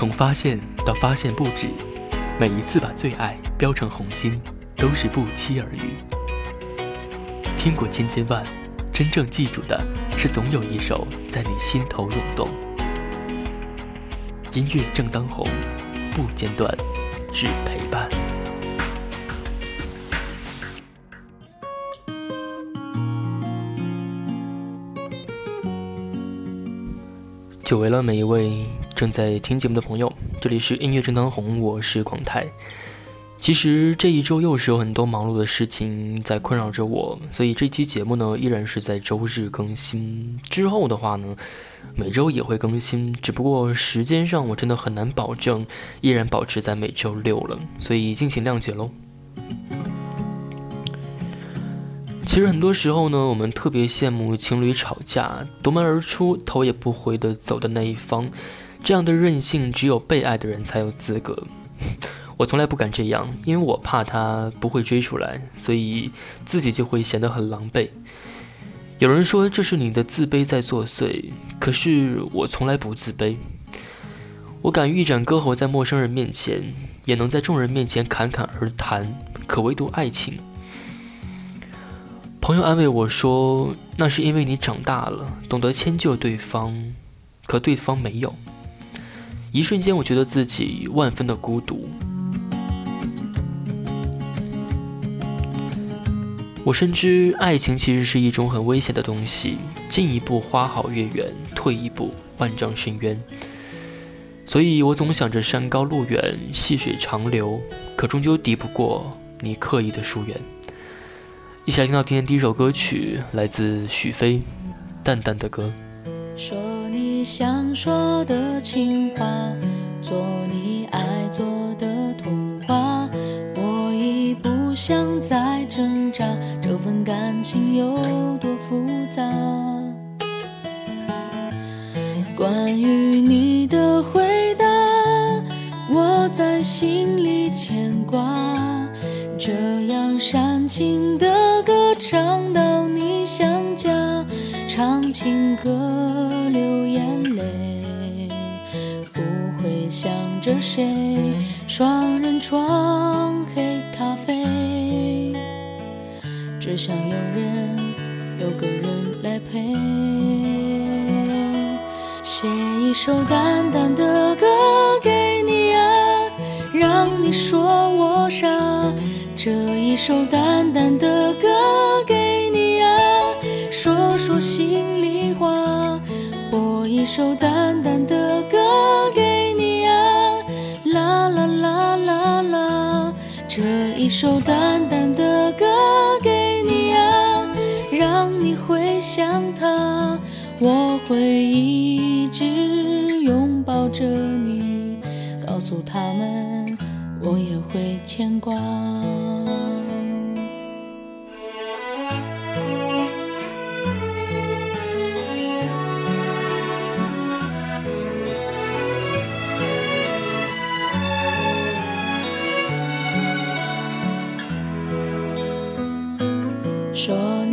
从发现到发现不止，每一次把最爱标成红心，都是不期而遇。听过千千万，真正记住的是总有一首在你心头涌动。音乐正当红，不间断，只陪伴。久违了每一位正在听节目的朋友，这里是音乐正当红，我是广泰。其实这一周又是有很多忙碌的事情在困扰着我，所以这期节目呢依然是在周日更新。之后的话呢，每周也会更新，只不过时间上我真的很难保证依然保持在每周六了，所以敬请谅解喽。其实很多时候呢，我们特别羡慕情侣吵架夺门而出、头也不回的走的那一方，这样的任性只有被爱的人才有资格。我从来不敢这样，因为我怕他不会追出来，所以自己就会显得很狼狈。有人说这是你的自卑在作祟，可是我从来不自卑。我敢一展歌喉在陌生人面前，也能在众人面前侃侃而谈，可唯独爱情。朋友安慰我说：“那是因为你长大了，懂得迁就对方，可对方没有。”一瞬间，我觉得自己万分的孤独。我深知爱情其实是一种很危险的东西，进一步花好月圆，退一步万丈深渊。所以我总想着山高路远，细水长流，可终究敌不过你刻意的疏远。一起来听到今天第一首歌曲，来自许飞，《淡淡的歌》。想说的情话，做你爱做的童话，我已不想再挣扎。这份感情有多复杂？关于你的谁。双人床黑咖啡。只想有人，有个人来陪，写一首淡淡的歌给你啊，让你说我傻。这一首淡淡的歌给你啊，说说心里话。我一首首淡淡的歌给。你啊，让你回想他，我会一直拥抱着你，告诉他们，我也会牵挂。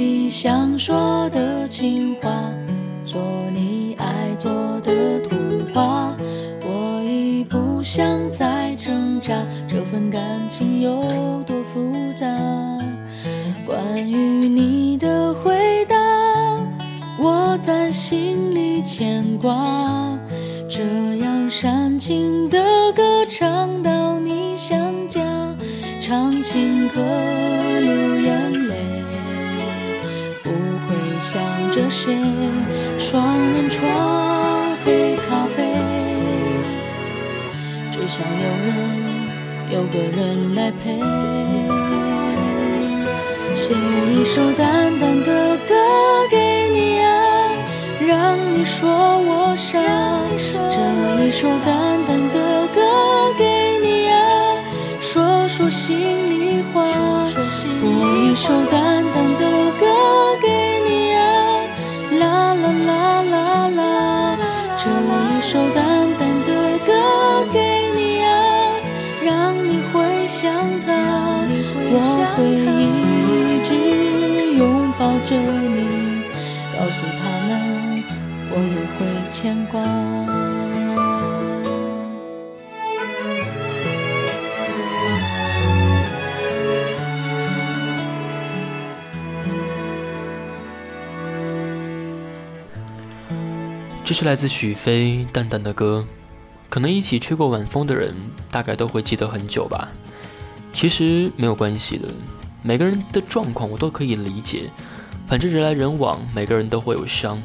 你想说的情话，做你爱做的童话，我已不想再挣扎。这份感情有多复杂？关于你的回答，我在心里牵挂。这样煽情的歌唱到你想家，唱情歌着谁？双人床，黑咖啡。只想有人，有个人来陪。写一首淡淡的歌给你啊，让你说我傻。这一首淡淡的歌给你啊，说说心里话。播一首淡淡的歌会一直拥抱着你告诉他们我也会牵挂这是来自许飞淡淡的歌可能一起吹过晚风的人大概都会记得很久吧。其实没有关系的，每个人的状况我都可以理解。反正人来人往，每个人都会有伤。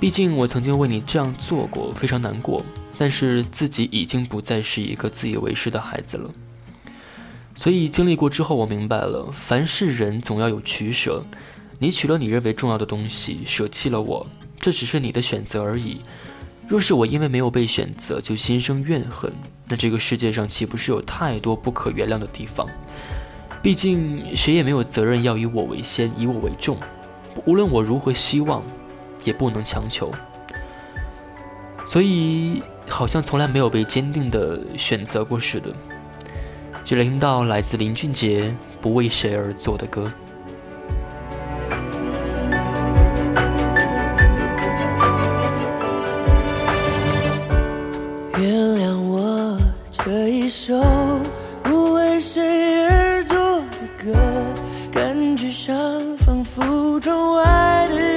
毕竟我曾经为你这样做过，非常难过。但是自己已经不再是一个自以为是的孩子了。所以经历过之后，我明白了，凡是人总要有取舍。你取了你认为重要的东西，舍弃了我，这只是你的选择而已。若是我因为没有被选择就心生怨恨，那这个世界上岂不是有太多不可原谅的地方？毕竟谁也没有责任要以我为先，以我为重。无论我如何希望，也不能强求。所以好像从来没有被坚定的选择过似的。就听到来自林俊杰《不为谁而作的歌》。wide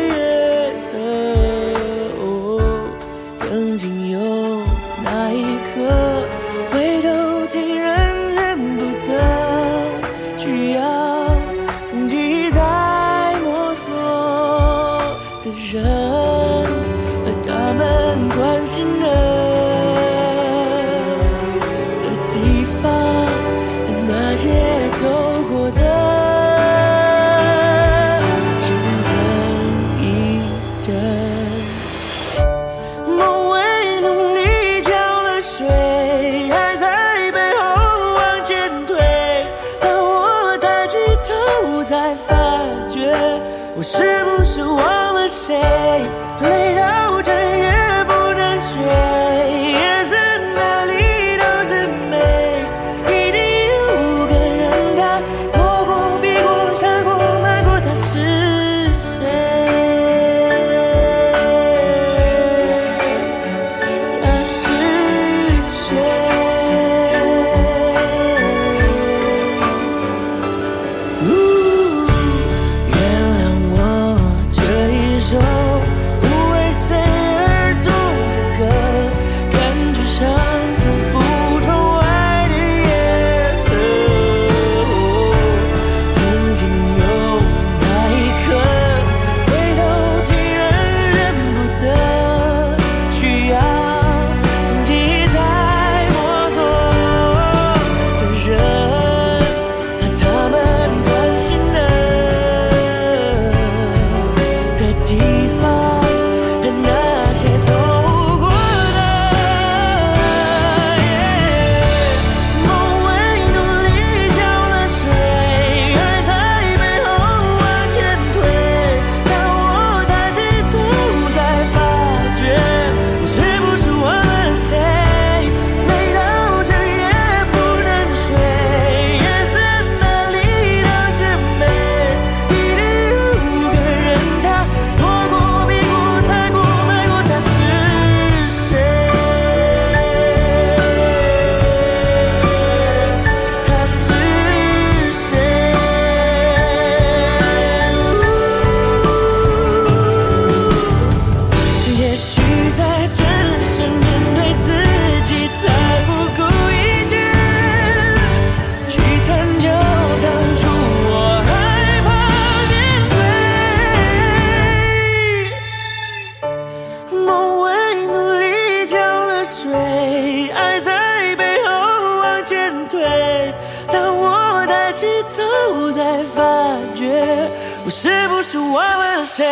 头，才发觉我是不是忘了谁？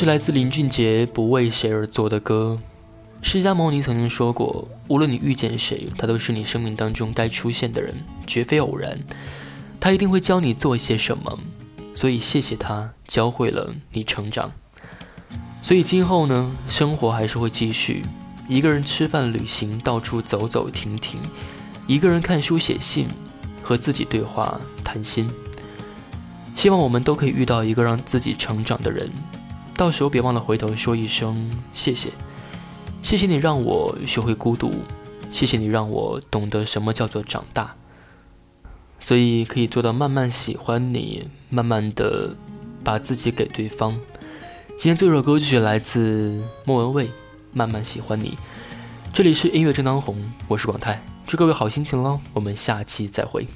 是来自林俊杰《不为谁而作的歌》。释迦牟尼曾经说过：“无论你遇见谁，他都是你生命当中该出现的人，绝非偶然。他一定会教你做些什么，所以谢谢他教会了你成长。所以今后呢，生活还是会继续，一个人吃饭、旅行，到处走走停停；一个人看书、写信，和自己对话、谈心。希望我们都可以遇到一个让自己成长的人，到时候别忘了回头说一声谢谢。”谢谢你让我学会孤独，谢谢你让我懂得什么叫做长大，所以可以做到慢慢喜欢你，慢慢的把自己给对方。今天这首歌曲来自莫文蔚，《慢慢喜欢你》。这里是音乐正当红，我是广泰，祝各位好心情喽，我们下期再会。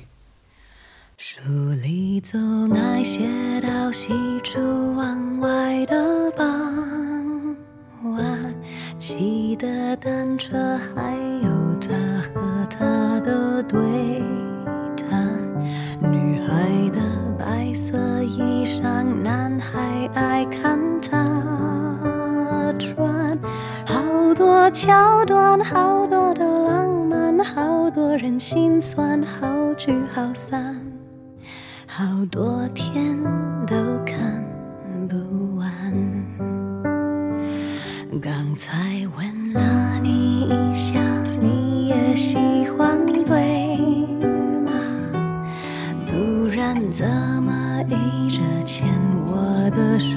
书里总爱写到喜出望好聚好散，好多天都看不完。刚才问了你一下，你也喜欢对吗？不然怎么一直牵我的手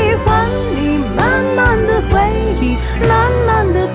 慢慢的